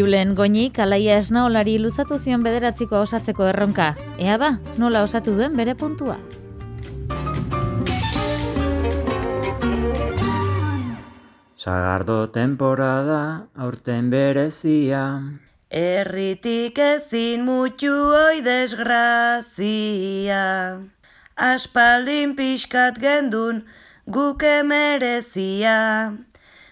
Julen Goñi kalaia esnaolari luzatu zion bederatziko osatzeko erronka. Ea ba, nola osatu duen bere puntua. Sagardo temporada aurten berezia. Erritik ezin mutu oi desgrazia. Aspaldin pixkat gendun guke merezia.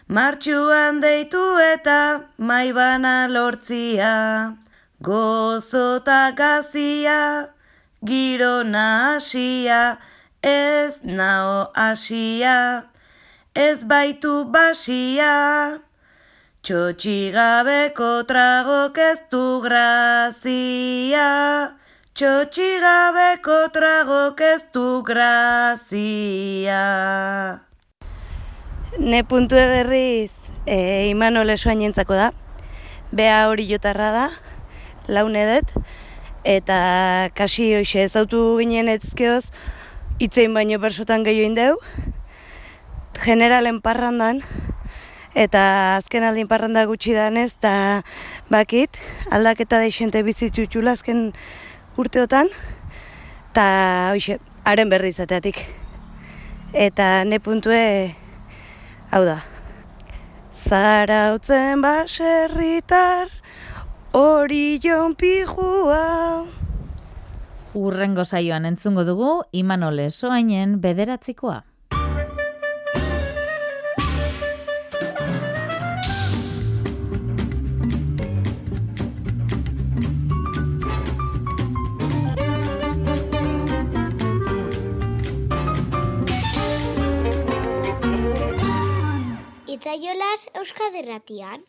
Martxuan deitu eta maibana lortzia. Gozota gazia, giro nahasia, ez nao asia, ez baitu basia. Txotxigabeko tragok ez du grazia. Txotxigabeko tragok ez du grazia. Ne puntue berriz, e, Imanol esoainentzako da. Bea hori jotarra da, launedet, eta kasi hoxe ezautu ginen etzkeoz, itzein baino bersotan gehiago indeu, generalen parrandan, eta azken aldin parranda gutxi danez, eta bakit, aldaketa deixente bizitutxula azken urteotan, eta hoxe, haren berri izateatik. Eta ne puntue, hau da, zarautzen baserritar, hori jon pijua. Urrengo saioan entzungo dugu Imanol Soainen bederatzikoa. Itzaiolas Euskaderratian.